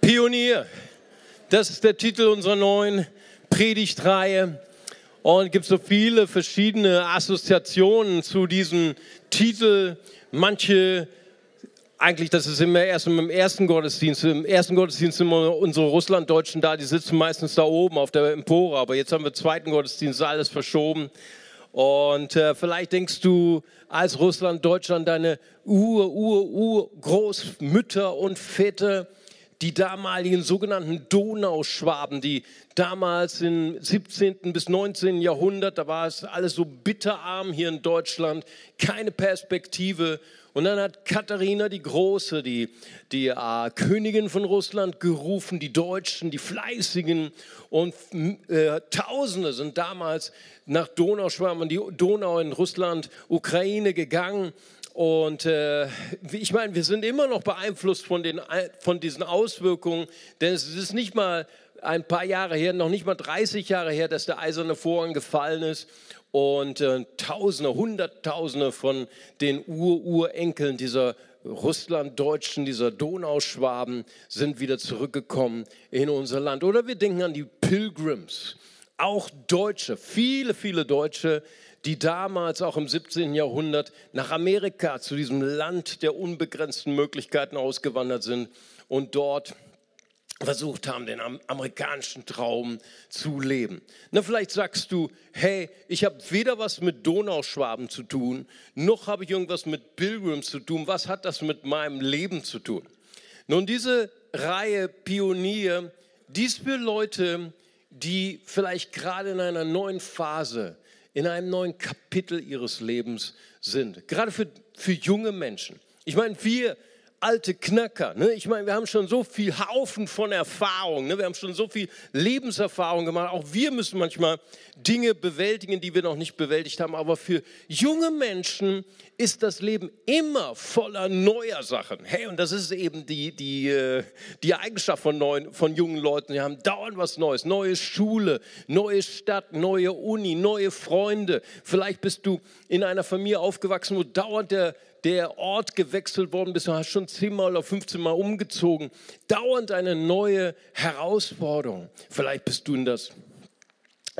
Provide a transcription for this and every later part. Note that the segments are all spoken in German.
Pionier. Das ist der Titel unserer neuen Predigtreihe. Und es gibt so viele verschiedene Assoziationen zu diesem Titel. Manche, eigentlich, das ist immer erst im ersten Gottesdienst. Im ersten Gottesdienst sind immer unsere Russlanddeutschen da, die sitzen meistens da oben auf der Empore. Aber jetzt haben wir zweiten Gottesdienst, alles verschoben. Und äh, vielleicht denkst du als Russland, Deutschland, deine Ur, Ur, Ur Großmütter und Väter die damaligen sogenannten Donauschwaben, die damals im 17. bis 19. Jahrhundert, da war es alles so bitterarm hier in Deutschland, keine Perspektive. Und dann hat Katharina die Große, die, die äh, Königin von Russland, gerufen, die Deutschen, die Fleißigen. Und äh, Tausende sind damals nach Donauschwaben, die Donau in Russland, Ukraine gegangen. Und äh, ich meine, wir sind immer noch beeinflusst von, den, von diesen Auswirkungen, denn es ist nicht mal ein paar Jahre her, noch nicht mal 30 Jahre her, dass der eiserne Vorhang gefallen ist und äh, Tausende, Hunderttausende von den Ur-Urenkeln dieser Russlanddeutschen, dieser Donauschwaben sind wieder zurückgekommen in unser Land. Oder wir denken an die Pilgrims, auch Deutsche, viele, viele Deutsche, die damals auch im 17. Jahrhundert nach Amerika zu diesem Land der unbegrenzten Möglichkeiten ausgewandert sind und dort versucht haben, den amerikanischen Traum zu leben. Na, vielleicht sagst du, hey, ich habe weder was mit Donauschwaben zu tun, noch habe ich irgendwas mit Pilgrims zu tun. Was hat das mit meinem Leben zu tun? Nun, diese Reihe Pionier, dies für Leute, die vielleicht gerade in einer neuen Phase in einem neuen Kapitel ihres Lebens sind. Gerade für, für junge Menschen. Ich meine, wir alte Knacker. Ne? Ich meine, wir haben schon so viel Haufen von Erfahrung. Ne? Wir haben schon so viel Lebenserfahrung gemacht. Auch wir müssen manchmal Dinge bewältigen, die wir noch nicht bewältigt haben. Aber für junge Menschen ist das Leben immer voller neuer Sachen. Hey, und das ist eben die, die, äh, die Eigenschaft von, neuen, von jungen Leuten. Sie haben dauernd was Neues. Neue Schule, neue Stadt, neue Uni, neue Freunde. Vielleicht bist du in einer Familie aufgewachsen, wo dauernd der der Ort gewechselt worden bist, du hast schon zehnmal oder 15 Mal umgezogen, dauernd eine neue Herausforderung. Vielleicht bist du in das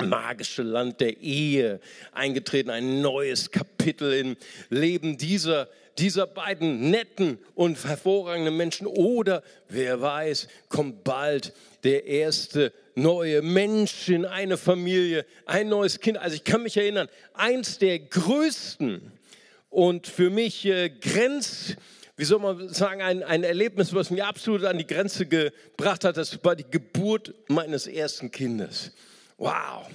magische Land der Ehe eingetreten, ein neues Kapitel im Leben dieser, dieser beiden netten und hervorragenden Menschen. Oder wer weiß, kommt bald der erste neue Mensch in eine Familie, ein neues Kind. Also ich kann mich erinnern, eins der größten und für mich äh, grenzt, wie soll man sagen, ein, ein Erlebnis, was mich absolut an die Grenze gebracht hat, das war die Geburt meines ersten Kindes. Wow,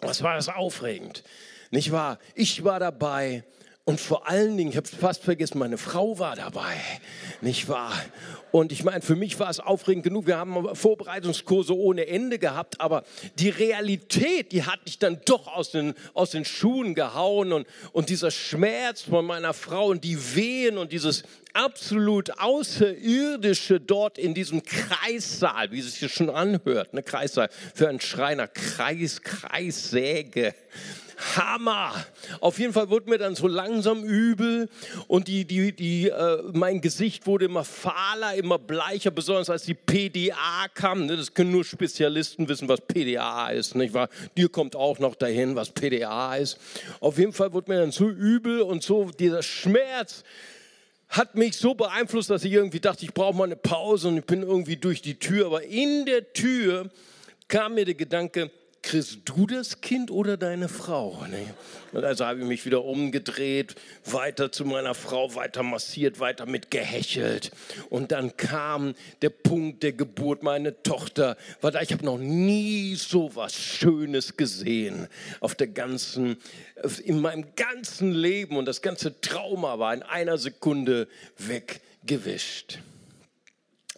was war das aufregend, nicht wahr? Ich war dabei und vor allen Dingen, ich habe es fast vergessen, meine Frau war dabei, nicht wahr? Und ich meine, für mich war es aufregend genug. Wir haben Vorbereitungskurse ohne Ende gehabt, aber die Realität, die hat mich dann doch aus den, aus den Schuhen gehauen. Und, und dieser Schmerz von meiner Frau und die Wehen und dieses absolut Außerirdische dort in diesem Kreissaal, wie es sich schon anhört, ne, Kreissaal für einen Schreiner, Kreis, Kreissäge. Hammer. Auf jeden Fall wurde mir dann so langsam übel und die, die, die, äh, mein Gesicht wurde immer fahler, immer bleicher, besonders als die PDA kam. Ne? Das können nur Spezialisten wissen, was PDA ist. Nicht wahr? Dir kommt auch noch dahin, was PDA ist. Auf jeden Fall wurde mir dann so übel und so dieser Schmerz hat mich so beeinflusst, dass ich irgendwie dachte, ich brauche mal eine Pause und ich bin irgendwie durch die Tür. Aber in der Tür kam mir der Gedanke, kriegst du das Kind oder deine Frau? Und also habe ich mich wieder umgedreht, weiter zu meiner Frau, weiter massiert, weiter mit gehechelt. Und dann kam der Punkt der Geburt, meine Tochter. Ich habe noch nie so was Schönes gesehen auf der ganzen, in meinem ganzen Leben. Und das ganze Trauma war in einer Sekunde weggewischt.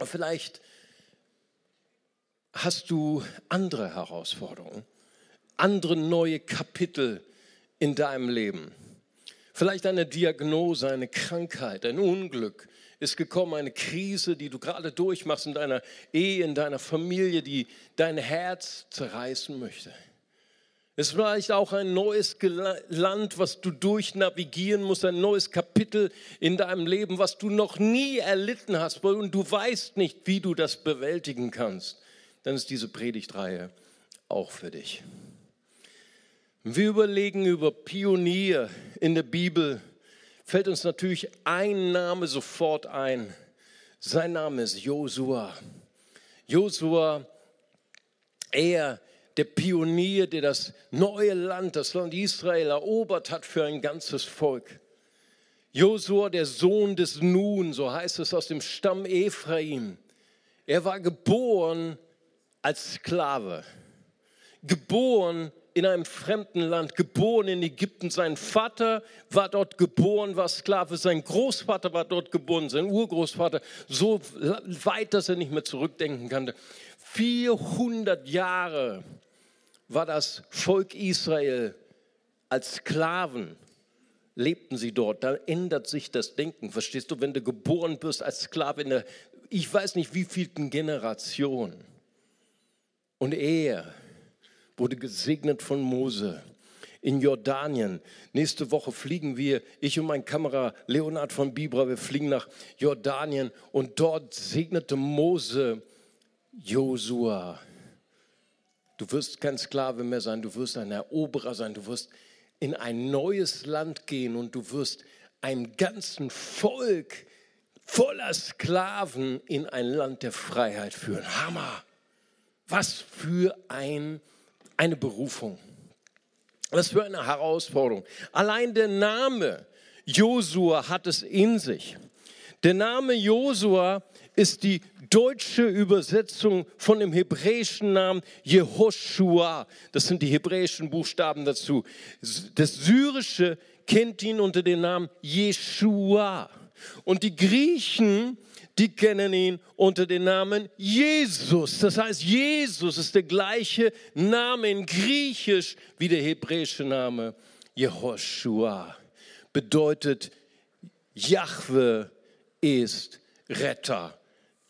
Vielleicht hast du andere Herausforderungen, andere neue Kapitel in deinem Leben. Vielleicht eine Diagnose, eine Krankheit, ein Unglück ist gekommen, eine Krise, die du gerade durchmachst in deiner Ehe, in deiner Familie, die dein Herz zerreißen möchte. Es ist vielleicht auch ein neues Land, was du durchnavigieren musst, ein neues Kapitel in deinem Leben, was du noch nie erlitten hast und du weißt nicht, wie du das bewältigen kannst. Dann ist diese Predigtreihe auch für dich. Wir überlegen über Pionier in der Bibel, fällt uns natürlich ein Name sofort ein. Sein Name ist Josua. Josua, er der Pionier, der das neue Land, das Land Israel erobert hat für ein ganzes Volk. Josua, der Sohn des Nun, so heißt es aus dem Stamm Ephraim. Er war geboren als Sklave, geboren in einem fremden Land, geboren in Ägypten. Sein Vater war dort geboren, war Sklave. Sein Großvater war dort geboren, sein Urgroßvater, so weit, dass er nicht mehr zurückdenken konnte. 400 Jahre war das Volk Israel als Sklaven, lebten sie dort. Da ändert sich das Denken. Verstehst du, wenn du geboren wirst als Sklave in der, ich weiß nicht wie vielten Generation. Und er wurde gesegnet von Mose in Jordanien. Nächste Woche fliegen wir, ich und mein Kamera Leonard von Bibra, wir fliegen nach Jordanien und dort segnete Mose Josua Du wirst kein Sklave mehr sein, du wirst ein Eroberer sein, du wirst in ein neues Land gehen und du wirst einem ganzen Volk voller Sklaven in ein Land der Freiheit führen. Hammer! Was für ein, eine Berufung. Was für eine Herausforderung. Allein der Name Josua hat es in sich. Der Name Josua ist die deutsche Übersetzung von dem hebräischen Namen Jehoshua. Das sind die hebräischen Buchstaben dazu. Das syrische kennt ihn unter dem Namen Jeshua. Und die Griechen, die kennen ihn unter dem Namen Jesus. Das heißt, Jesus ist der gleiche Name in Griechisch wie der hebräische Name Jehoshua. Bedeutet, Jahwe ist Retter.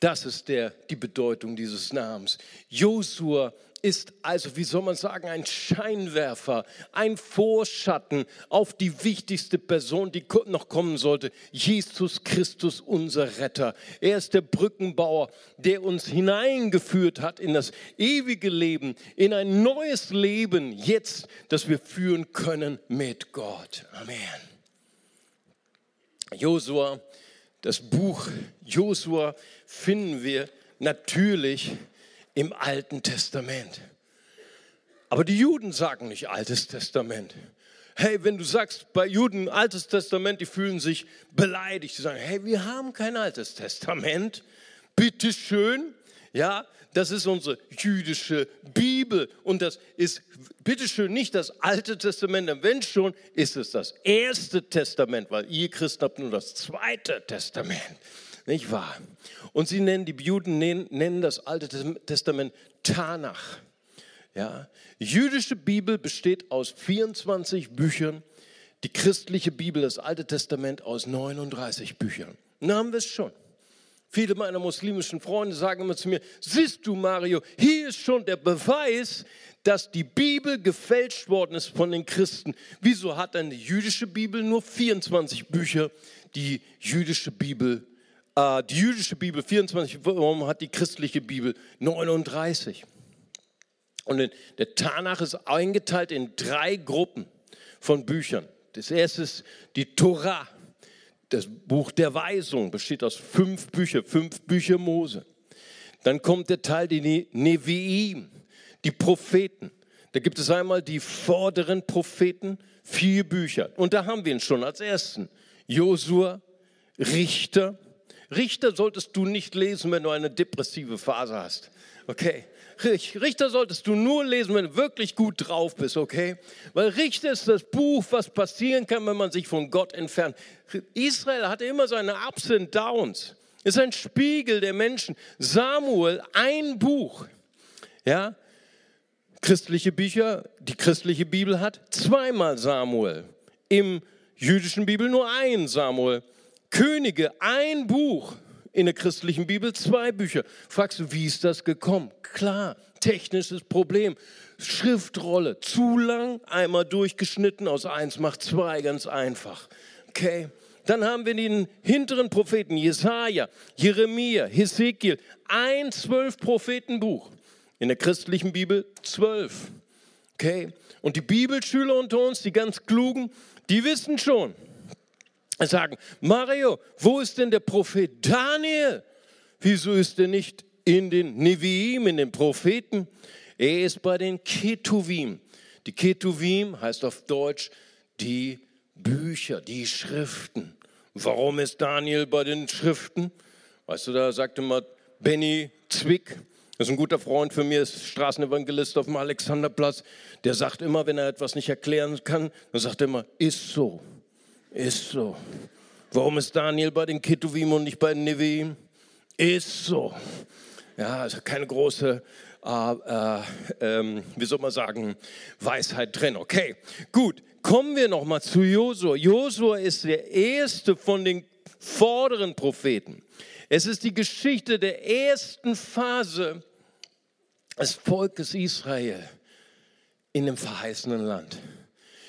Das ist der, die Bedeutung dieses Namens. Josua ist also, wie soll man sagen, ein Scheinwerfer, ein Vorschatten auf die wichtigste Person, die noch kommen sollte. Jesus Christus, unser Retter. Er ist der Brückenbauer, der uns hineingeführt hat in das ewige Leben, in ein neues Leben, jetzt, das wir führen können mit Gott. Amen. Josua das Buch Josua finden wir natürlich im Alten Testament. Aber die Juden sagen nicht Altes Testament. Hey, wenn du sagst bei Juden Altes Testament, die fühlen sich beleidigt. Die sagen, hey, wir haben kein Altes Testament. Bitte schön. Ja, das ist unsere jüdische Bibel und das ist bitteschön nicht das Alte Testament, denn wenn schon, ist es das erste Testament, weil ihr Christen habt nur das zweite Testament, nicht wahr? Und sie nennen, die Juden nennen das Alte Testament Tanach. Ja, jüdische Bibel besteht aus 24 Büchern, die christliche Bibel, das Alte Testament aus 39 Büchern. Dann haben wir es schon. Viele meiner muslimischen Freunde sagen immer zu mir, siehst du Mario, hier ist schon der Beweis, dass die Bibel gefälscht worden ist von den Christen. Wieso hat eine jüdische Bibel nur 24 Bücher, die jüdische Bibel, äh, die jüdische Bibel 24, warum hat die christliche Bibel 39? Und der Tanach ist eingeteilt in drei Gruppen von Büchern. Das erste ist die Torah. Das Buch der Weisung besteht aus fünf Büchern, fünf Bücher Mose. Dann kommt der Teil, die Neviim, die Propheten. Da gibt es einmal die vorderen Propheten, vier Bücher. Und da haben wir ihn schon als ersten. Josua, Richter. Richter solltest du nicht lesen, wenn du eine depressive Phase hast. Okay? Richter solltest du nur lesen, wenn du wirklich gut drauf bist, okay? Weil Richter ist das Buch, was passieren kann, wenn man sich von Gott entfernt. Israel hatte immer seine Ups und Downs. Ist ein Spiegel der Menschen. Samuel, ein Buch. Ja? Christliche Bücher, die christliche Bibel hat zweimal Samuel. Im jüdischen Bibel nur ein Samuel. Könige, ein Buch in der christlichen Bibel zwei Bücher. Fragst du, wie ist das gekommen? Klar, technisches Problem. Schriftrolle, zu lang, einmal durchgeschnitten, aus eins macht zwei, ganz einfach. Okay? Dann haben wir den hinteren Propheten, Jesaja, Jeremia, Hesekiel, ein zwölf Prophetenbuch. In der christlichen Bibel zwölf. Okay? Und die Bibelschüler unter uns, die ganz klugen, die wissen schon, sagen, Mario, wo ist denn der Prophet Daniel? Wieso ist er nicht in den Neviim, in den Propheten? Er ist bei den Ketuvim. Die Ketuvim heißt auf Deutsch die Bücher, die Schriften. Warum ist Daniel bei den Schriften? Weißt du, da sagte mal Benny Zwick, das ist ein guter Freund für mich, ist Straßenevangelist auf dem Alexanderplatz. Der sagt immer, wenn er etwas nicht erklären kann, dann sagt er immer, ist so, ist so. Warum ist Daniel bei den Ketuvim und nicht bei den Neviim? Ist so. Ja, also keine große, äh, äh, äh, wie soll man sagen, Weisheit drin. Okay, gut. Kommen wir noch mal zu Josua. Josua ist der erste von den vorderen Propheten. Es ist die Geschichte der ersten Phase des Volkes Israel in dem verheißenen Land.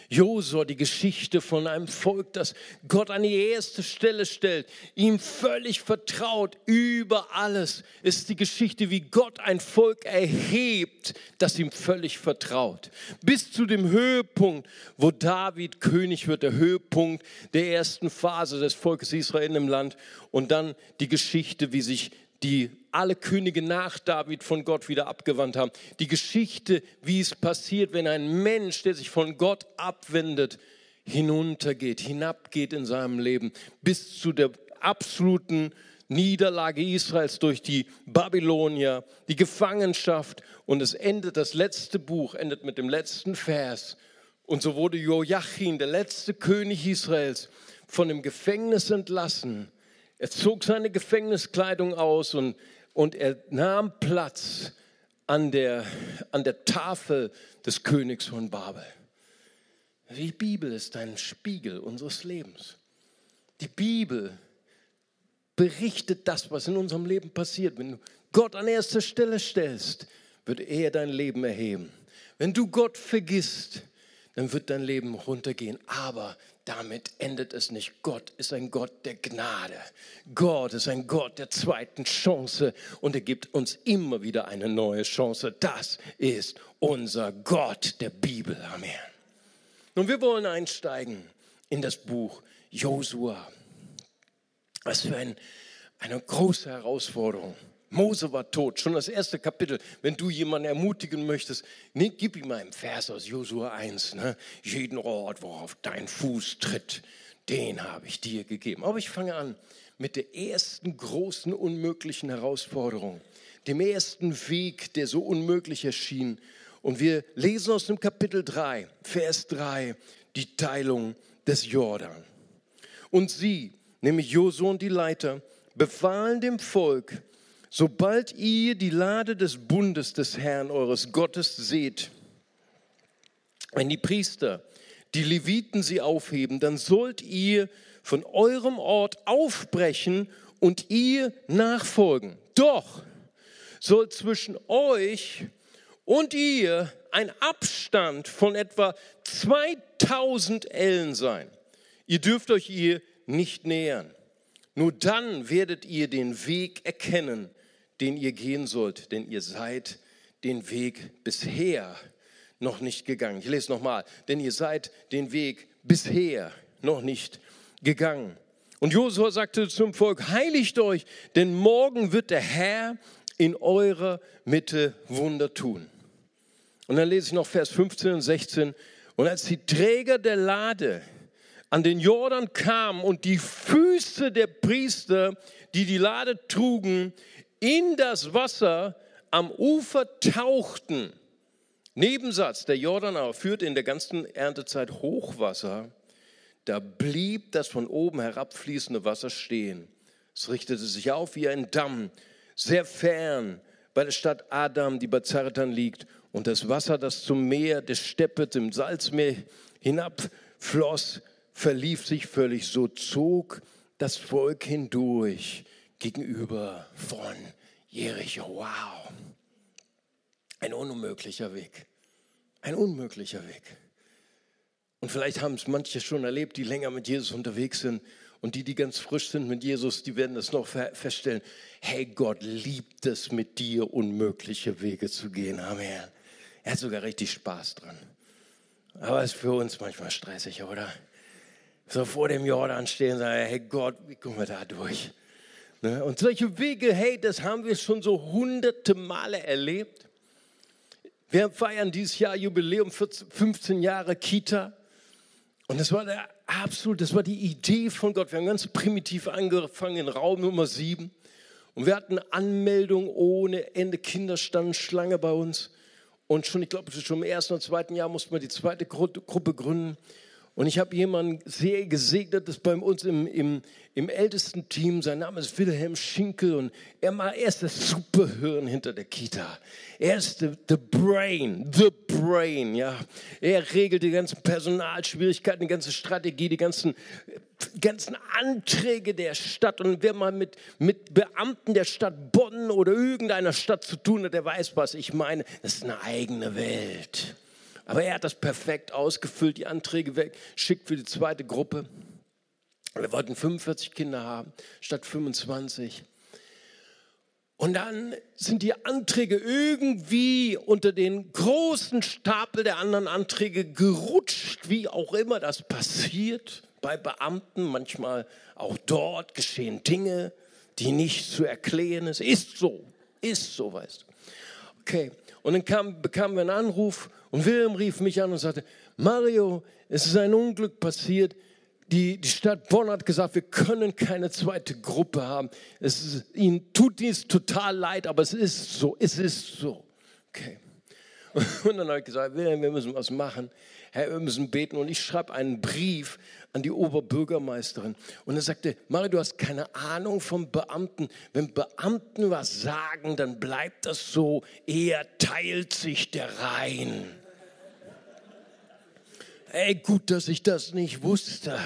Josua, die Geschichte von einem Volk, das Gott an die erste Stelle stellt, ihm völlig vertraut über alles, ist die Geschichte, wie Gott ein Volk erhebt, das ihm völlig vertraut. Bis zu dem Höhepunkt, wo David König wird, der Höhepunkt der ersten Phase des Volkes Israel im Land und dann die Geschichte, wie sich die alle Könige nach David von Gott wieder abgewandt haben. Die Geschichte, wie es passiert, wenn ein Mensch, der sich von Gott abwendet, hinuntergeht, hinabgeht in seinem Leben, bis zu der absoluten Niederlage Israels durch die Babylonier, die Gefangenschaft. Und es endet, das letzte Buch endet mit dem letzten Vers. Und so wurde Joachim, der letzte König Israels, von dem Gefängnis entlassen er zog seine Gefängniskleidung aus und, und er nahm Platz an der, an der Tafel des Königs von Babel. Die Bibel ist ein Spiegel unseres Lebens. Die Bibel berichtet das, was in unserem Leben passiert. Wenn du Gott an erster Stelle stellst, wird er dein Leben erheben. Wenn du Gott vergisst, dann wird dein Leben runtergehen. Aber damit endet es nicht. Gott ist ein Gott der Gnade. Gott ist ein Gott der zweiten Chance und er gibt uns immer wieder eine neue Chance. Das ist unser Gott der Bibel. Amen. Nun, wir wollen einsteigen in das Buch Josua. Was für ein, eine große Herausforderung. Mose war tot, schon das erste Kapitel. Wenn du jemanden ermutigen möchtest, nee, gib ihm einen Vers aus Josua 1. Ne? Jeden Ort, worauf dein Fuß tritt, den habe ich dir gegeben. Aber ich fange an mit der ersten großen unmöglichen Herausforderung, dem ersten Weg, der so unmöglich erschien. Und wir lesen aus dem Kapitel 3, Vers 3, die Teilung des Jordan. Und sie, nämlich Josua und die Leiter, befahlen dem Volk, sobald ihr die Lade des Bundes des Herrn eures Gottes seht, wenn die Priester, die Leviten sie aufheben, dann sollt ihr von eurem Ort aufbrechen und ihr nachfolgen. Doch soll zwischen euch und ihr ein Abstand von etwa 2000 Ellen sein. Ihr dürft euch ihr nicht nähern. Nur dann werdet ihr den Weg erkennen, den ihr gehen sollt, denn ihr seid den Weg bisher noch nicht gegangen. Ich lese nochmal, denn ihr seid den Weg bisher noch nicht gegangen. Und Josua sagte zum Volk, heiligt euch, denn morgen wird der Herr in eurer Mitte Wunder tun. Und dann lese ich noch Vers 15 und 16. Und als die Träger der Lade an den Jordan kamen und die Füße der Priester, die die Lade trugen, in das Wasser am Ufer tauchten. Nebensatz, der Jordan aber führt in der ganzen Erntezeit Hochwasser. Da blieb das von oben herabfließende Wasser stehen. Es richtete sich auf wie ein Damm, sehr fern bei der Stadt Adam, die bei Zartan liegt. Und das Wasser, das zum Meer des Steppe, dem Salzmeer hinabfloss, verlief sich völlig. So zog das Volk hindurch gegenüber von Jericho. Wow. Ein unmöglicher Weg. Ein unmöglicher Weg. Und vielleicht haben es manche schon erlebt, die länger mit Jesus unterwegs sind. Und die, die ganz frisch sind mit Jesus, die werden das noch feststellen. Hey, Gott liebt es, mit dir unmögliche Wege zu gehen. Amen. Er hat sogar richtig Spaß dran. Aber es ist für uns manchmal stressig, oder? So vor dem Jordan stehen und sagen, hey Gott, wie kommen wir da durch? Ne? Und solche Wege, hey, das haben wir schon so hunderte Male erlebt. Wir feiern dieses Jahr Jubiläum, 15 Jahre Kita. Und das war der absolut, das war die Idee von Gott. Wir haben ganz primitiv angefangen in Raum Nummer 7. Und wir hatten Anmeldung ohne Ende. Kinder standen Schlange bei uns. Und schon, ich glaube, schon im ersten und zweiten Jahr mussten wir die zweite Gruppe gründen. Und ich habe jemanden sehr gesegnet, das bei uns im, im, im ältesten Team, sein Name ist Wilhelm Schinkel und er, er ist das Superhirn hinter der Kita. Er ist the, the brain, the brain, ja. Er regelt die ganzen Personalschwierigkeiten, die ganze Strategie, die ganzen, ganzen Anträge der Stadt. Und wer mal mit, mit Beamten der Stadt Bonn oder irgendeiner Stadt zu tun hat, der weiß, was ich meine. Das ist eine eigene Welt. Aber er hat das perfekt ausgefüllt, die Anträge wegschickt für die zweite Gruppe. Wir wollten 45 Kinder haben statt 25. Und dann sind die Anträge irgendwie unter den großen Stapel der anderen Anträge gerutscht, wie auch immer das passiert bei Beamten. Manchmal auch dort geschehen Dinge, die nicht zu erklären sind. Ist so, ist so, weißt du. Okay, und dann kam, bekamen wir einen Anruf und Wilhelm rief mich an und sagte, Mario, es ist ein Unglück passiert. Die, die Stadt Bonn hat gesagt, wir können keine zweite Gruppe haben. Es ist, ihnen tut dies total leid, aber es ist so, es ist so. Okay. Und dann habe ich gesagt, Wilhelm, wir müssen was machen. Herr, wir müssen beten. Und ich schreibe einen Brief an die Oberbürgermeisterin. Und er sagte, Mario, du hast keine Ahnung vom Beamten. Wenn Beamten was sagen, dann bleibt das so. Er teilt sich der Rhein. Ey, gut, dass ich das nicht wusste.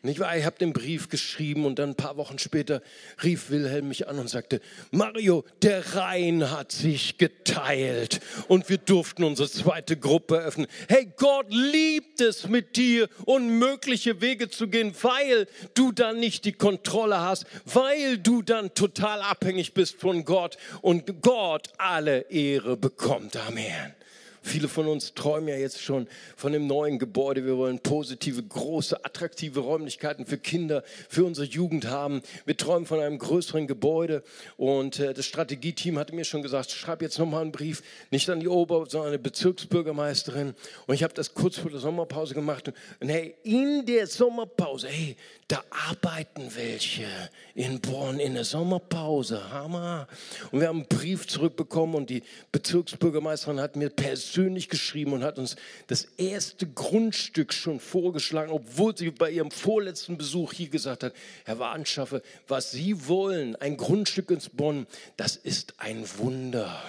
Nicht wahr? Ich habe den Brief geschrieben und dann ein paar Wochen später rief Wilhelm mich an und sagte, Mario, der Rhein hat sich geteilt und wir durften unsere zweite Gruppe öffnen. Hey, Gott liebt es mit dir, unmögliche Wege zu gehen, weil du dann nicht die Kontrolle hast, weil du dann total abhängig bist von Gott und Gott alle Ehre bekommt. Amen. Viele von uns träumen ja jetzt schon von dem neuen Gebäude. Wir wollen positive, große, attraktive Räumlichkeiten für Kinder, für unsere Jugend haben. Wir träumen von einem größeren Gebäude. Und äh, das Strategieteam hatte mir schon gesagt, schreib jetzt nochmal einen Brief, nicht an die Ober-, sondern an die Bezirksbürgermeisterin. Und ich habe das kurz vor der Sommerpause gemacht. Und hey, in der Sommerpause, hey, da arbeiten welche in Bonn in der Sommerpause. Hammer. Und wir haben einen Brief zurückbekommen und die Bezirksbürgermeisterin hat mir persönlich geschrieben und hat uns das erste Grundstück schon vorgeschlagen, obwohl sie bei ihrem vorletzten Besuch hier gesagt hat, Herr Warnschaffe, was Sie wollen, ein Grundstück ins Bonn, das ist ein Wunder.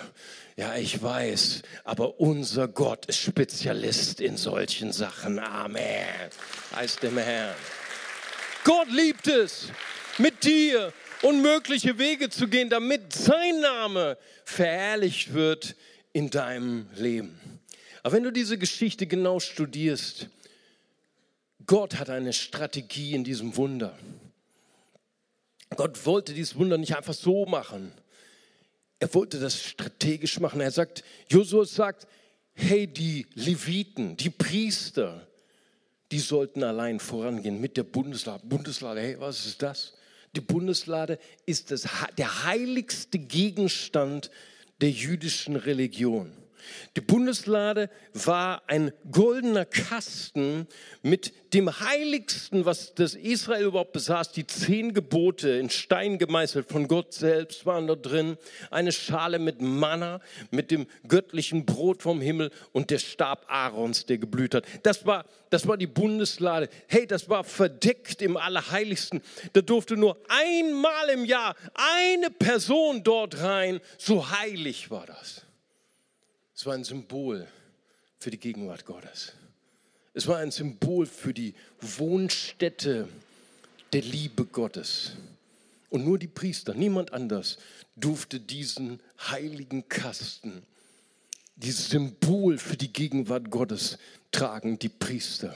Ja, ich weiß, aber unser Gott ist Spezialist in solchen Sachen. Amen. Heißt dem Herrn. Gott liebt es, mit dir unmögliche Wege zu gehen, damit sein Name verherrlicht wird in deinem Leben. Aber wenn du diese Geschichte genau studierst, Gott hat eine Strategie in diesem Wunder. Gott wollte dieses Wunder nicht einfach so machen. Er wollte das strategisch machen. Er sagt, Josua sagt, hey, die Leviten, die Priester, die sollten allein vorangehen mit der Bundeslade. Bundeslade, hey, was ist das? Die Bundeslade ist das, der heiligste Gegenstand der jüdischen Religion. Die Bundeslade war ein goldener Kasten mit dem heiligsten, was das Israel überhaupt besaß. Die zehn Gebote in Stein gemeißelt von Gott selbst waren da drin. Eine Schale mit Manna, mit dem göttlichen Brot vom Himmel und der Stab Aarons, der geblüht hat. Das war, das war die Bundeslade. Hey, das war verdeckt im Allerheiligsten. Da durfte nur einmal im Jahr eine Person dort rein. So heilig war das. Es war ein Symbol für die Gegenwart Gottes. Es war ein Symbol für die Wohnstätte der Liebe Gottes. Und nur die Priester, niemand anders, durfte diesen heiligen Kasten, dieses Symbol für die Gegenwart Gottes tragen, die Priester.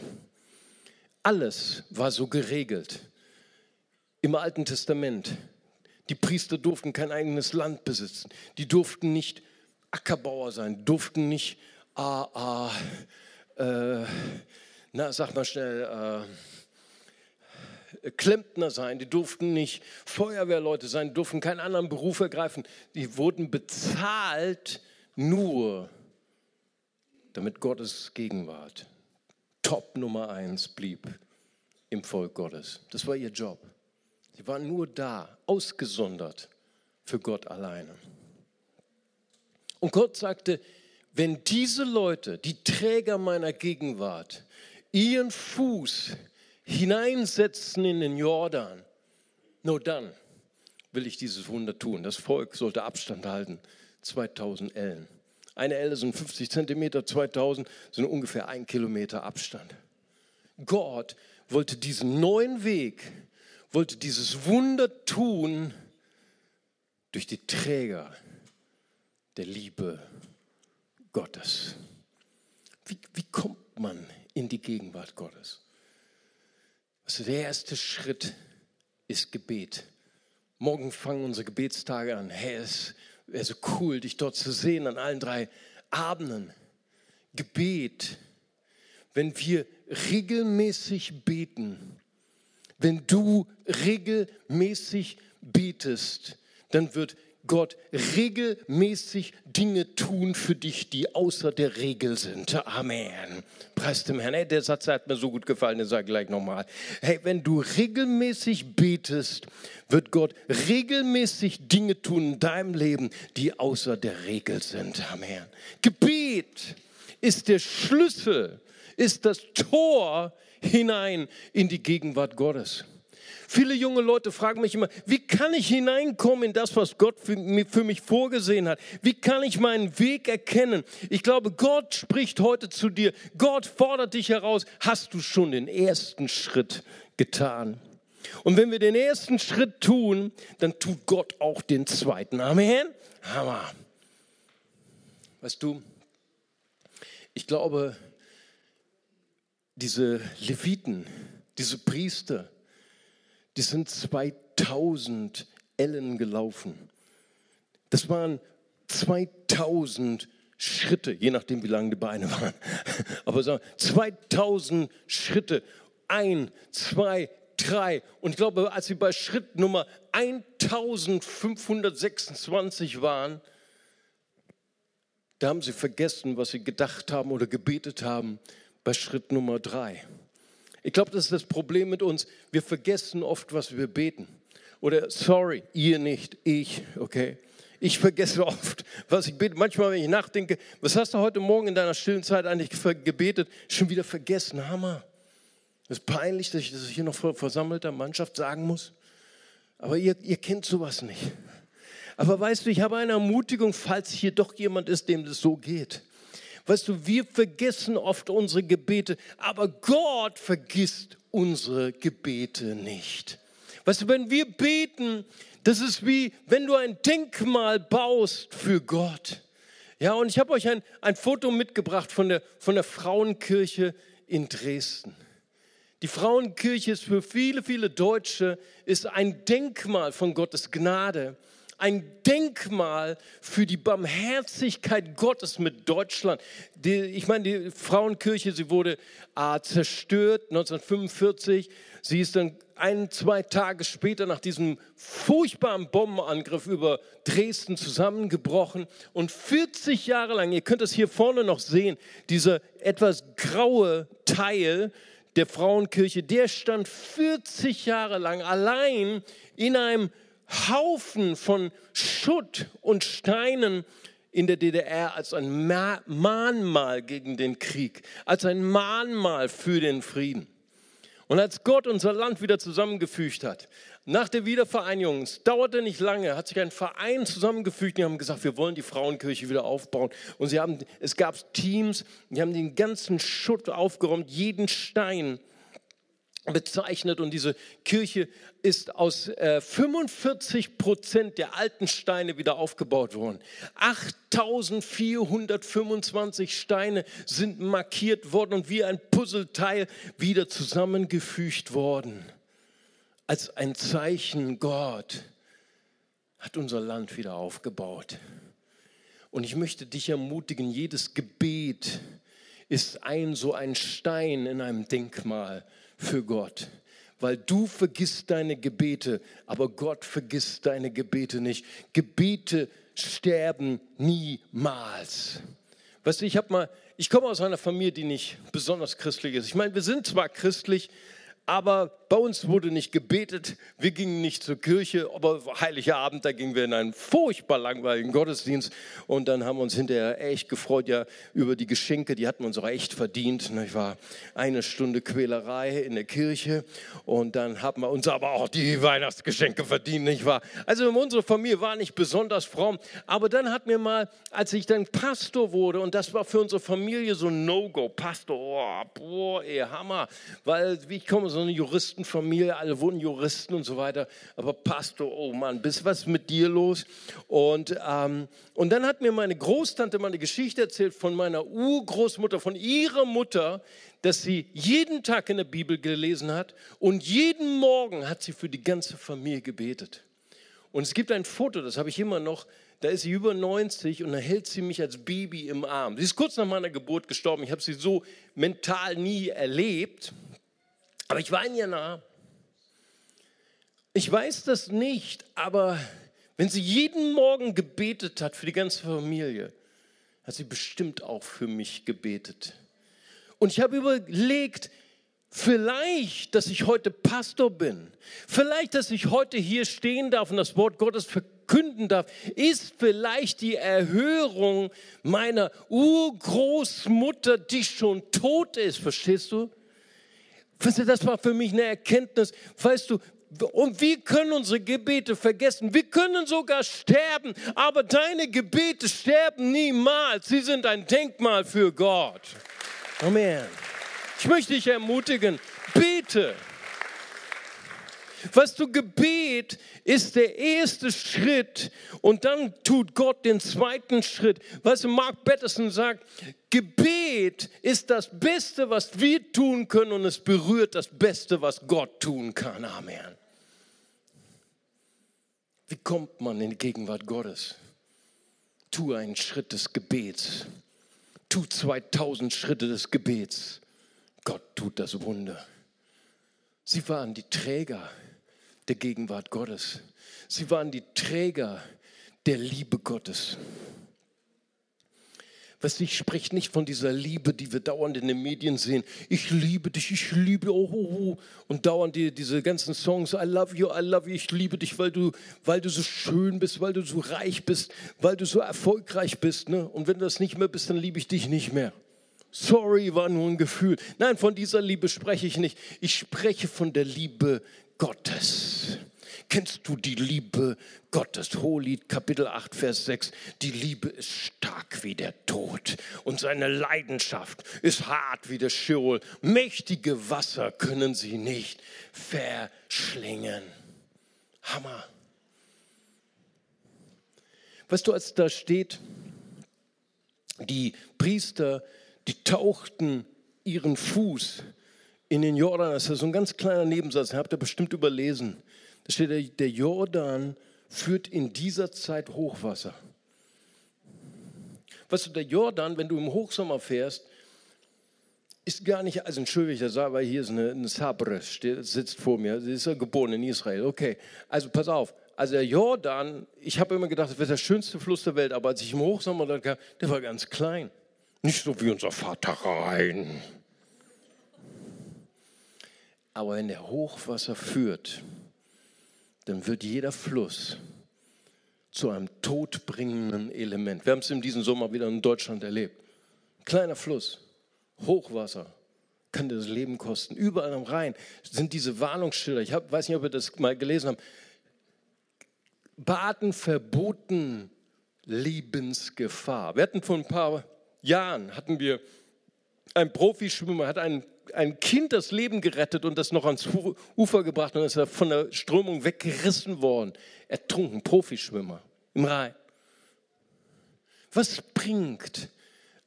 Alles war so geregelt im Alten Testament. Die Priester durften kein eigenes Land besitzen. Die durften nicht Ackerbauer sein, durften nicht, ah, ah, äh, na, sag mal schnell, äh, Klempner sein, die durften nicht Feuerwehrleute sein, durften keinen anderen Beruf ergreifen. Die wurden bezahlt nur, damit Gottes Gegenwart Top Nummer eins blieb im Volk Gottes. Das war ihr Job. Sie waren nur da, ausgesondert für Gott alleine. Und Gott sagte, wenn diese Leute, die Träger meiner Gegenwart, ihren Fuß hineinsetzen in den Jordan, nur dann will ich dieses Wunder tun. Das Volk sollte Abstand halten, 2000 Ellen. Eine Elle sind 50 Zentimeter, 2000 sind ungefähr ein Kilometer Abstand. Gott wollte diesen neuen Weg wollte dieses Wunder tun durch die Träger der Liebe Gottes. Wie, wie kommt man in die Gegenwart Gottes? Also der erste Schritt ist Gebet. Morgen fangen unsere Gebetstage an. Hey, es wäre so cool, dich dort zu sehen an allen drei Abenden. Gebet. Wenn wir regelmäßig beten, wenn du regelmäßig betest, dann wird Gott regelmäßig Dinge tun für dich, die außer der Regel sind. Amen. Preis dem Herrn. Hey, der Satz hat mir so gut gefallen, den sage ich gleich nochmal. Hey, wenn du regelmäßig betest, wird Gott regelmäßig Dinge tun in deinem Leben, die außer der Regel sind. Amen. Gebet ist der Schlüssel, ist das Tor hinein in die Gegenwart Gottes. Viele junge Leute fragen mich immer, wie kann ich hineinkommen in das, was Gott für, mich vorgesehen hat? Wie kann ich meinen Weg erkennen? Ich glaube, Gott spricht heute zu dir. Gott fordert dich heraus. Hast du schon den ersten Schritt getan? Und wenn wir den ersten Schritt tun, dann tut Gott auch den zweiten. Amen. Hammer. Weißt du, ich glaube, diese Leviten, diese Priester, die sind 2000 Ellen gelaufen. Das waren 2000 Schritte, je nachdem, wie lang die Beine waren. Aber so 2000 Schritte. Ein, zwei, drei. Und ich glaube, als sie bei Schritt Nummer 1526 waren, da haben sie vergessen, was sie gedacht haben oder gebetet haben bei Schritt Nummer drei. Ich glaube, das ist das Problem mit uns. Wir vergessen oft, was wir beten. Oder, sorry, ihr nicht, ich, okay? Ich vergesse oft, was ich bete. Manchmal, wenn ich nachdenke, was hast du heute Morgen in deiner stillen Zeit eigentlich gebetet? Schon wieder vergessen. Hammer. Es ist peinlich, dass ich das hier noch vor versammelter Mannschaft sagen muss. Aber ihr, ihr kennt sowas nicht. Aber weißt du, ich habe eine Ermutigung, falls hier doch jemand ist, dem das so geht. Weißt du, wir vergessen oft unsere Gebete, aber Gott vergisst unsere Gebete nicht. Weißt du, wenn wir beten, das ist wie, wenn du ein Denkmal baust für Gott. Ja, und ich habe euch ein, ein Foto mitgebracht von der, von der Frauenkirche in Dresden. Die Frauenkirche ist für viele, viele Deutsche ist ein Denkmal von Gottes Gnade ein Denkmal für die Barmherzigkeit Gottes mit Deutschland. Die, ich meine, die Frauenkirche, sie wurde äh, zerstört 1945. Sie ist dann ein, zwei Tage später nach diesem furchtbaren Bombenangriff über Dresden zusammengebrochen. Und 40 Jahre lang, ihr könnt es hier vorne noch sehen, dieser etwas graue Teil der Frauenkirche, der stand 40 Jahre lang allein in einem Haufen von Schutt und Steinen in der DDR als ein Mahnmal gegen den Krieg, als ein Mahnmal für den Frieden. Und als Gott unser Land wieder zusammengefügt hat, nach der Wiedervereinigung, es dauerte nicht lange, hat sich ein Verein zusammengefügt, die haben gesagt, wir wollen die Frauenkirche wieder aufbauen. Und sie haben, es gab Teams, die haben den ganzen Schutt aufgeräumt, jeden Stein bezeichnet und diese Kirche ist aus äh, 45 Prozent der alten Steine wieder aufgebaut worden. 8425 Steine sind markiert worden und wie ein Puzzleteil wieder zusammengefügt worden. Als ein Zeichen Gott hat unser Land wieder aufgebaut. Und ich möchte dich ermutigen, jedes Gebet ist ein so ein Stein in einem Denkmal für Gott. Weil du vergisst deine Gebete, aber Gott vergisst deine Gebete nicht. Gebete sterben niemals. Weißt du, ich habe mal, ich komme aus einer Familie, die nicht besonders christlich ist. Ich meine, wir sind zwar christlich, aber bei uns wurde nicht gebetet, wir gingen nicht zur Kirche, aber Heiliger Abend, da gingen wir in einen furchtbar langweiligen Gottesdienst. Und dann haben wir uns hinterher echt gefreut ja über die Geschenke, die hatten wir uns auch echt verdient. Ich war eine Stunde Quälerei in der Kirche. Und dann haben wir uns aber auch die Weihnachtsgeschenke verdient, nicht wahr? Also unsere Familie war nicht besonders fromm, aber dann hat mir mal, als ich dann Pastor wurde und das war für unsere Familie so ein No-Go, Pastor, oh, boah, ey, Hammer, weil ich komme so eine Juristenfamilie, alle wurden Juristen und so weiter. Aber Pastor, oh Mann, bis was mit dir los? Und, ähm, und dann hat mir meine Großtante mal eine Geschichte erzählt von meiner Urgroßmutter, von ihrer Mutter, dass sie jeden Tag in der Bibel gelesen hat und jeden Morgen hat sie für die ganze Familie gebetet. Und es gibt ein Foto, das habe ich immer noch, da ist sie über 90 und da hält sie mich als Baby im Arm. Sie ist kurz nach meiner Geburt gestorben. Ich habe sie so mental nie erlebt. Aber ich war in ihr nah. Ich weiß das nicht, aber wenn sie jeden Morgen gebetet hat für die ganze Familie, hat sie bestimmt auch für mich gebetet. Und ich habe überlegt, vielleicht, dass ich heute Pastor bin, vielleicht, dass ich heute hier stehen darf und das Wort Gottes verkünden darf, ist vielleicht die Erhörung meiner Urgroßmutter, die schon tot ist. Verstehst du? Das war für mich eine Erkenntnis. Weißt du, und wir können unsere Gebete vergessen. Wir können sogar sterben, aber deine Gebete sterben niemals. Sie sind ein Denkmal für Gott. Amen. Ich möchte dich ermutigen, bete. Weißt du, Gebet ist der erste Schritt und dann tut Gott den zweiten Schritt. Weißt du, Mark Batterson sagt, Gebet ist das Beste, was wir tun können und es berührt das Beste, was Gott tun kann. Amen. Wie kommt man in die Gegenwart Gottes? Tu einen Schritt des Gebets. Tu 2000 Schritte des Gebets. Gott tut das Wunder. Sie waren die Träger der Gegenwart Gottes. Sie waren die Träger der Liebe Gottes. Was ich spreche nicht von dieser Liebe, die wir dauernd in den Medien sehen. Ich liebe dich, ich liebe, oh, oh, oh. Und dauernd die, diese ganzen Songs, I love you, I love you, ich liebe dich, weil du, weil du so schön bist, weil du so reich bist, weil du so erfolgreich bist. Ne? Und wenn du das nicht mehr bist, dann liebe ich dich nicht mehr. Sorry, war nur ein Gefühl. Nein, von dieser Liebe spreche ich nicht. Ich spreche von der Liebe Gottes. Kennst du die Liebe Gottes? Hohelied Kapitel 8, Vers 6. Die Liebe ist stark wie der Tod und seine Leidenschaft ist hart wie der Scheol. Mächtige Wasser können sie nicht verschlingen. Hammer. Weißt du, als da steht, die Priester, die tauchten ihren Fuß in den Jordan, das ist so ein ganz kleiner Nebensatz, den habt ihr bestimmt überlesen. Da steht, der Jordan führt in dieser Zeit Hochwasser. Weißt du, der Jordan, wenn du im Hochsommer fährst, ist gar nicht, also entschuldige, war, weil hier ist eine, eine Sabre, steht, sitzt vor mir, sie ist ja geboren in Israel, okay. Also pass auf, also der Jordan, ich habe immer gedacht, das wäre der schönste Fluss der Welt, aber als ich im Hochsommer da kam, der war ganz klein. Nicht so wie unser Vater Rhein. Aber wenn der Hochwasser führt, dann wird jeder Fluss zu einem todbringenden Element. Wir haben es in diesem Sommer wieder in Deutschland erlebt. Kleiner Fluss, Hochwasser, kann das Leben kosten. Überall am Rhein sind diese Warnungsschilder. Ich hab, weiß nicht, ob ihr das mal gelesen habt. Baden verboten, Lebensgefahr. Wir hatten vor ein paar Jahren, hatten wir ein Profischwimmer hat ein, ein Kind das Leben gerettet und das noch ans Ufer gebracht und ist von der Strömung weggerissen worden. Ertrunken, Profischwimmer im Rhein. Was bringt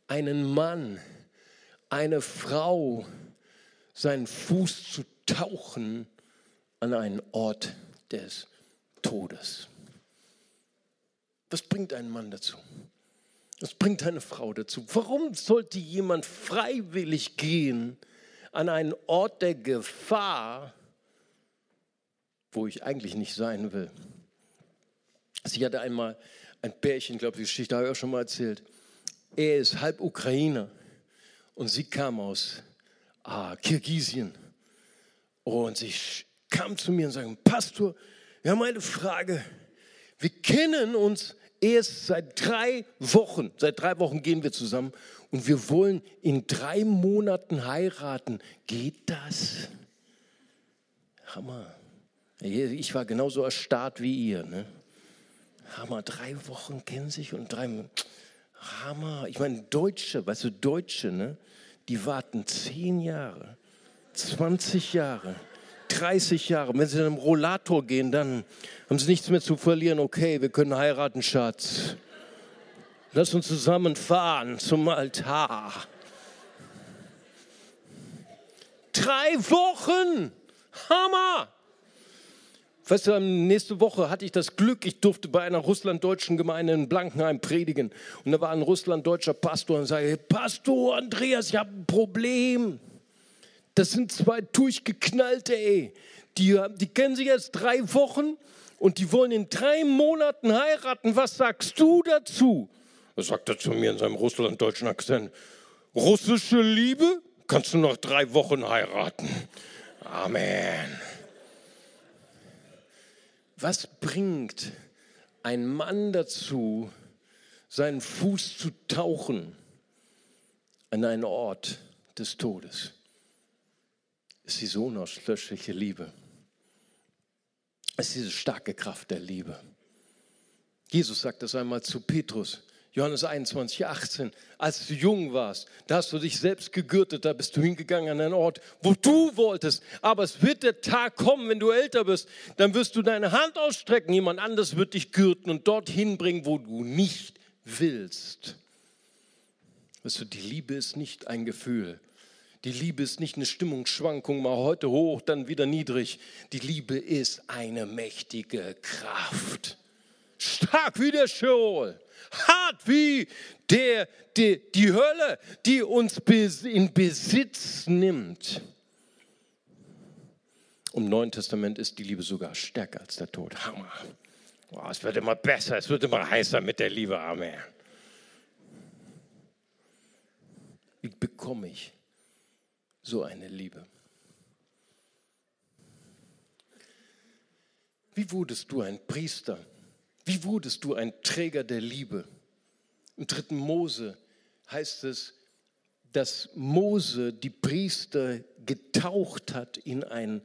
einen Mann, eine Frau, seinen Fuß zu tauchen an einen Ort des Todes? Was bringt einen Mann dazu? Was bringt eine Frau dazu? Warum sollte jemand freiwillig gehen an einen Ort der Gefahr, wo ich eigentlich nicht sein will? Sie hatte einmal ein Pärchen, ich glaube, die Geschichte habe ich auch schon mal erzählt. Er ist halb Ukrainer und sie kam aus ah, Kirgisien. Und sie kam zu mir und sagte, Pastor, wir haben eine Frage. Wir kennen uns erst seit drei Wochen. Seit drei Wochen gehen wir zusammen und wir wollen in drei Monaten heiraten. Geht das? Hammer. Ich war genauso erstarrt wie ihr. Ne? Hammer, drei Wochen kennen sich und drei. Hammer. Ich meine, Deutsche, weißt du, Deutsche, ne? die warten zehn Jahre, 20 Jahre, 30 Jahre. Wenn sie in einem Rollator gehen, dann haben sie nichts mehr zu verlieren. Okay, wir können heiraten, Schatz. Lass uns zusammen fahren zum Altar. Drei Wochen! Hammer! Weißt du, nächste Woche hatte ich das Glück, ich durfte bei einer russlanddeutschen Gemeinde in Blankenheim predigen. Und da war ein russlanddeutscher Pastor und sagte, Pastor Andreas, ich habe ein Problem. Das sind zwei durchgeknallte, ey. Die, die kennen sich jetzt drei Wochen und die wollen in drei Monaten heiraten. Was sagst du dazu? Da sagt er zu mir in seinem russlanddeutschen Akzent, russische Liebe kannst du noch drei Wochen heiraten. Amen. Was bringt ein Mann dazu, seinen Fuß zu tauchen an einen Ort des Todes? Ist die so unauslöschliche Liebe. Es ist diese starke Kraft der Liebe. Jesus sagt das einmal zu Petrus. Johannes 21, 18, als du jung warst, da hast du dich selbst gegürtet, da bist du hingegangen an einen Ort, wo du wolltest. Aber es wird der Tag kommen, wenn du älter bist, dann wirst du deine Hand ausstrecken, jemand anders wird dich gürten und dorthin bringen, wo du nicht willst. Weißt du, die Liebe ist nicht ein Gefühl. Die Liebe ist nicht eine Stimmungsschwankung, mal heute hoch, dann wieder niedrig. Die Liebe ist eine mächtige Kraft. Stark wie der Scheol hart wie der, die, die Hölle, die uns in Besitz nimmt. Im Neuen Testament ist die Liebe sogar stärker als der Tod. Hammer. Oh, es wird immer besser, es wird immer heißer mit der Liebe. Amen. Wie bekomme ich so eine Liebe? Wie wurdest du ein Priester? Wie wurdest du ein Träger der Liebe? Im dritten Mose heißt es, dass Mose die Priester getaucht hat in ein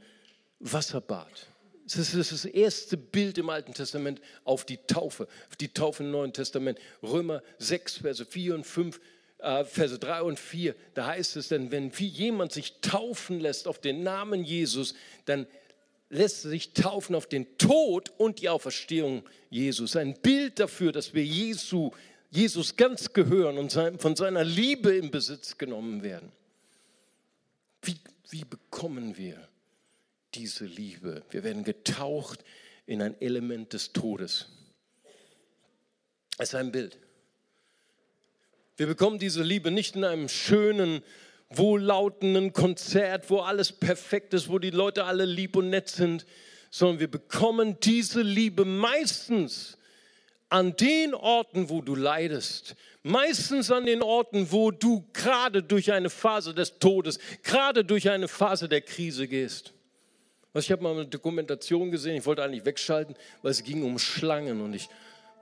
Wasserbad. Das ist das erste Bild im Alten Testament auf die Taufe, auf die Taufe im Neuen Testament. Römer 6, Verse 4 und 5, äh, Verse 3 und 4. Da heißt es denn, wenn jemand sich taufen lässt auf den Namen Jesus, dann lässt sich taufen auf den Tod und die Auferstehung Jesus. Ein Bild dafür, dass wir Jesu, Jesus ganz gehören und von seiner Liebe in Besitz genommen werden. Wie, wie bekommen wir diese Liebe? Wir werden getaucht in ein Element des Todes. Es ist ein Bild. Wir bekommen diese Liebe nicht in einem schönen, wohllautenden Konzert, wo alles perfekt ist, wo die Leute alle lieb und nett sind, sondern wir bekommen diese Liebe meistens an den Orten, wo du leidest, meistens an den Orten, wo du gerade durch eine Phase des Todes, gerade durch eine Phase der Krise gehst. ich habe mal eine Dokumentation gesehen, ich wollte eigentlich wegschalten, weil es ging um Schlangen und ich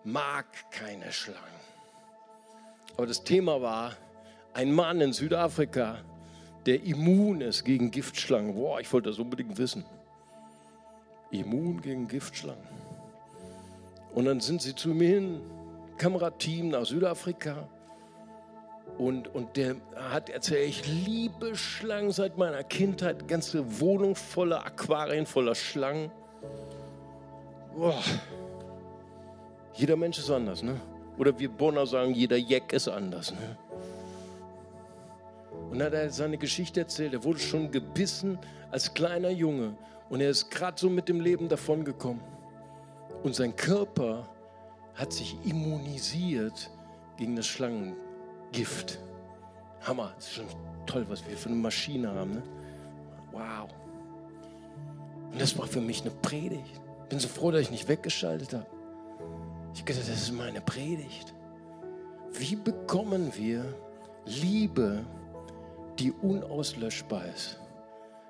mag keine Schlangen. Aber das Thema war, ein Mann in Südafrika, der immun ist gegen Giftschlangen. Boah, ich wollte das unbedingt wissen. Immun gegen Giftschlangen. Und dann sind sie zu mir hin, Kamerateam nach Südafrika. Und, und der hat erzählt, ich liebe Schlangen seit meiner Kindheit. Ganze Wohnung voller Aquarien, voller Schlangen. Boah. Jeder Mensch ist anders, ne? Oder wir Bonner sagen, jeder Jack ist anders, ne? Und dann hat er seine Geschichte erzählt. Er wurde schon gebissen als kleiner Junge. Und er ist gerade so mit dem Leben davongekommen. Und sein Körper hat sich immunisiert gegen das Schlangengift. Hammer, das ist schon toll, was wir für eine Maschine haben. Ne? Wow. Und das war für mich eine Predigt. Bin so froh, dass ich nicht weggeschaltet habe. Ich gedacht, das ist meine Predigt. Wie bekommen wir Liebe, die unauslöschbar ist?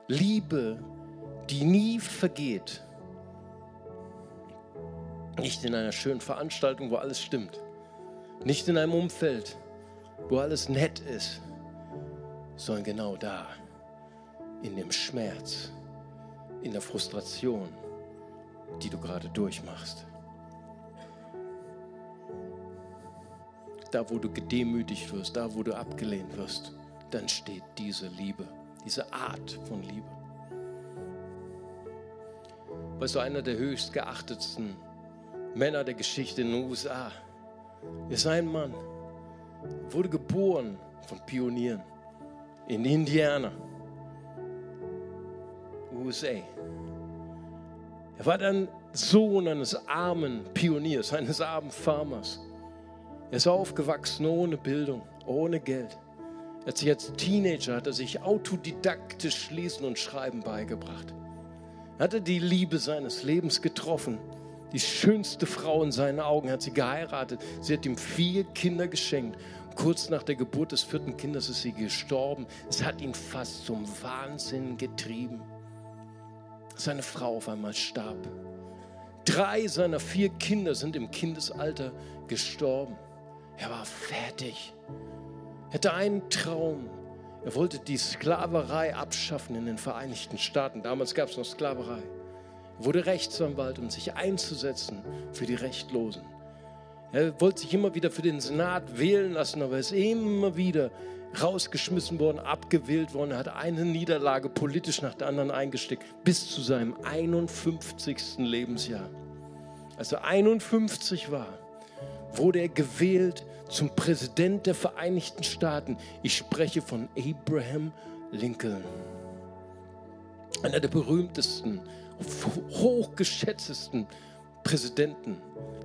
Liebe, die nie vergeht. Nicht in einer schönen Veranstaltung, wo alles stimmt. Nicht in einem Umfeld, wo alles nett ist, sondern genau da, in dem Schmerz, in der Frustration, die du gerade durchmachst. Da, wo du gedemütigt wirst, da, wo du abgelehnt wirst, dann steht diese Liebe, diese Art von Liebe. Weißt du, einer der höchst geachtetsten Männer der Geschichte in den USA ist ein Mann, wurde geboren von Pionieren in Indiana, USA. Er war dann Sohn eines armen Pioniers, eines armen Farmers. Er ist aufgewachsen ohne Bildung, ohne Geld. Er hat sich als Teenager hat er sich autodidaktisch Lesen und Schreiben beigebracht. Er hatte die Liebe seines Lebens getroffen die schönste Frau in seinen Augen, hat sie geheiratet. Sie hat ihm vier Kinder geschenkt. Kurz nach der Geburt des vierten Kindes ist sie gestorben. Es hat ihn fast zum Wahnsinn getrieben. Seine Frau auf einmal starb. Drei seiner vier Kinder sind im Kindesalter gestorben. Er war fertig. Er hatte einen Traum. Er wollte die Sklaverei abschaffen in den Vereinigten Staaten. Damals gab es noch Sklaverei wurde Rechtsanwalt, um sich einzusetzen für die Rechtlosen. Er wollte sich immer wieder für den Senat wählen lassen, aber er ist immer wieder rausgeschmissen worden, abgewählt worden. Er hat eine Niederlage politisch nach der anderen eingesteckt, bis zu seinem 51. Lebensjahr. Als er 51 war, wurde er gewählt zum Präsident der Vereinigten Staaten. Ich spreche von Abraham Lincoln. Einer der berühmtesten hochgeschätztesten Präsidenten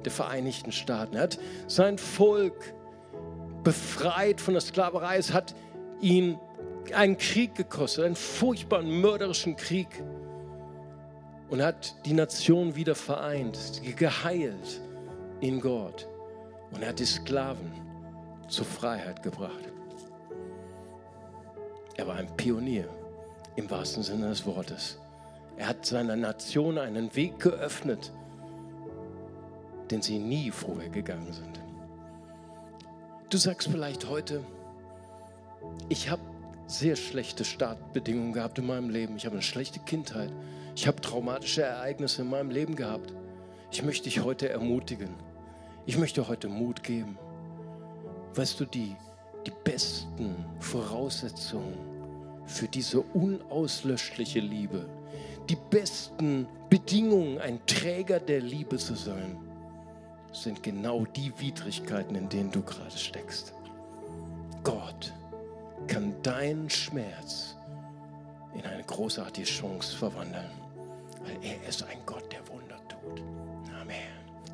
der Vereinigten Staaten. Er hat sein Volk befreit von der Sklaverei. Es hat ihn einen Krieg gekostet, einen furchtbaren, mörderischen Krieg. Und hat die Nation wieder vereint, geheilt in Gott. Und er hat die Sklaven zur Freiheit gebracht. Er war ein Pionier im wahrsten Sinne des Wortes. Er hat seiner Nation einen Weg geöffnet, den sie nie vorher gegangen sind. Du sagst vielleicht heute, ich habe sehr schlechte Startbedingungen gehabt in meinem Leben. Ich habe eine schlechte Kindheit. Ich habe traumatische Ereignisse in meinem Leben gehabt. Ich möchte dich heute ermutigen. Ich möchte heute Mut geben. Weißt du, die, die besten Voraussetzungen für diese unauslöschliche Liebe, die besten Bedingungen, ein Träger der Liebe zu sein, sind genau die Widrigkeiten, in denen du gerade steckst. Gott kann deinen Schmerz in eine großartige Chance verwandeln, weil er ist ein Gott,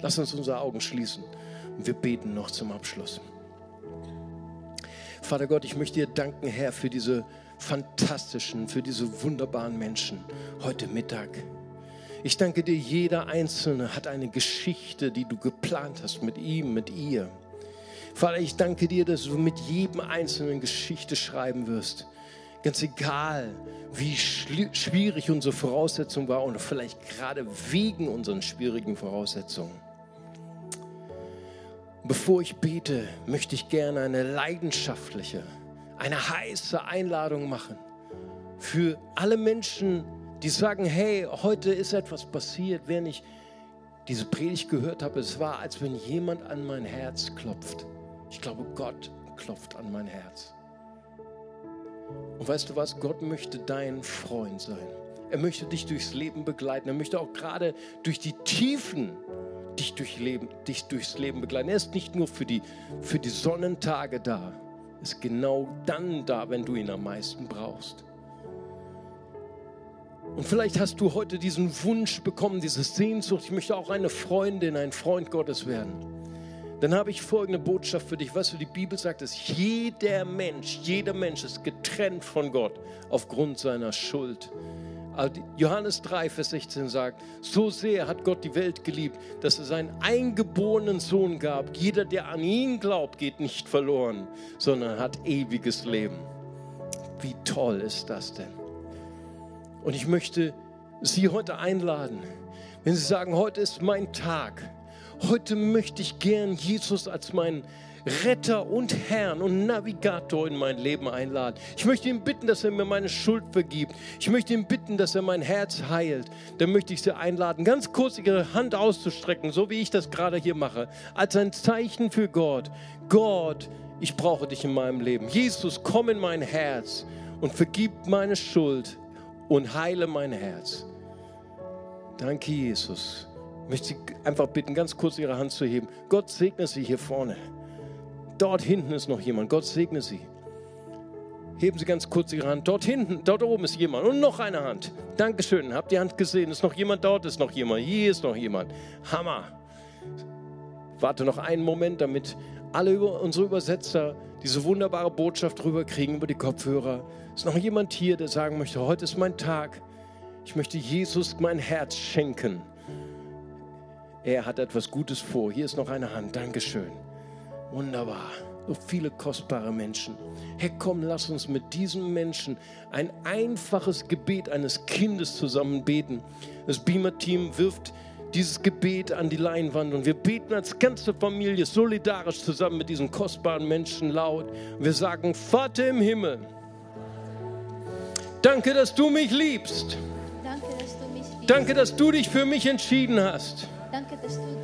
Lass uns unsere Augen schließen und wir beten noch zum Abschluss. Vater Gott, ich möchte dir danken, Herr, für diese fantastischen, für diese wunderbaren Menschen heute Mittag. Ich danke dir, jeder Einzelne hat eine Geschichte, die du geplant hast mit ihm, mit ihr. Vater, ich danke dir, dass du mit jedem Einzelnen Geschichte schreiben wirst. Ganz egal, wie schwierig unsere Voraussetzung war oder vielleicht gerade wegen unseren schwierigen Voraussetzungen. Bevor ich bete, möchte ich gerne eine leidenschaftliche, eine heiße Einladung machen für alle Menschen, die sagen, hey, heute ist etwas passiert, während ich diese Predigt gehört habe. Es war, als wenn jemand an mein Herz klopft. Ich glaube, Gott klopft an mein Herz. Und weißt du was? Gott möchte dein Freund sein. Er möchte dich durchs Leben begleiten. Er möchte auch gerade durch die Tiefen dich, durchleben, dich durchs Leben begleiten. Er ist nicht nur für die, für die Sonnentage da. Er ist genau dann da, wenn du ihn am meisten brauchst. Und vielleicht hast du heute diesen Wunsch bekommen, diese Sehnsucht, ich möchte auch eine Freundin, ein Freund Gottes werden. Dann habe ich folgende Botschaft für dich. Weißt du, die Bibel sagt, dass jeder Mensch, jeder Mensch ist getrennt von Gott aufgrund seiner Schuld. Also Johannes 3, Vers 16 sagt, so sehr hat Gott die Welt geliebt, dass er seinen eingeborenen Sohn gab. Jeder, der an ihn glaubt, geht nicht verloren, sondern hat ewiges Leben. Wie toll ist das denn? Und ich möchte Sie heute einladen, wenn Sie sagen, heute ist mein Tag, heute möchte ich gern Jesus als meinen Retter und Herrn und Navigator in mein Leben einladen. Ich möchte ihn bitten, dass er mir meine Schuld vergibt. Ich möchte ihn bitten, dass er mein Herz heilt. Dann möchte ich Sie einladen, ganz kurz Ihre Hand auszustrecken, so wie ich das gerade hier mache, als ein Zeichen für Gott. Gott, ich brauche dich in meinem Leben. Jesus, komm in mein Herz und vergib meine Schuld und heile mein Herz. Danke, Jesus. Ich möchte Sie einfach bitten, ganz kurz Ihre Hand zu heben. Gott segne Sie hier vorne. Dort hinten ist noch jemand. Gott segne Sie. Heben Sie ganz kurz Ihre Hand. Dort hinten, dort oben ist jemand. Und noch eine Hand. Dankeschön. Habt die Hand gesehen? Ist noch jemand dort? Ist noch jemand? Hier ist noch jemand. Hammer. Warte noch einen Moment, damit alle unsere Übersetzer diese wunderbare Botschaft rüberkriegen über die Kopfhörer. Ist noch jemand hier, der sagen möchte, heute ist mein Tag. Ich möchte Jesus mein Herz schenken. Er hat etwas Gutes vor. Hier ist noch eine Hand. Dankeschön. Wunderbar. So viele kostbare Menschen. Herr, komm, lass uns mit diesen Menschen ein einfaches Gebet eines Kindes zusammen beten. Das Beamer-Team wirft dieses Gebet an die Leinwand und wir beten als ganze Familie solidarisch zusammen mit diesen kostbaren Menschen laut. Wir sagen, Vater im Himmel, danke, dass du mich liebst. Danke, dass du mich liebst. Danke, dass du dich für mich entschieden hast. Danke, dass du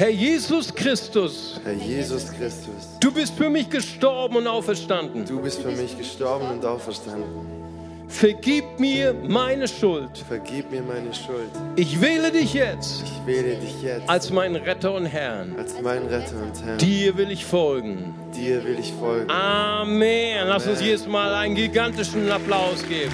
Herr Jesus Christus, Herr Jesus Christus, du bist für mich gestorben und auferstanden. du bist für mich gestorben und auferstanden. Vergib mir meine Schuld. Vergib mir meine Schuld. Ich wähle dich jetzt Ich wähle dich jetzt als meinen Retter und Herrn. als mein Retter und Herr. Dir will ich folgen. Dir will ich folgen. Amen. Lass uns jedes Mal einen gigantischen Applaus geben.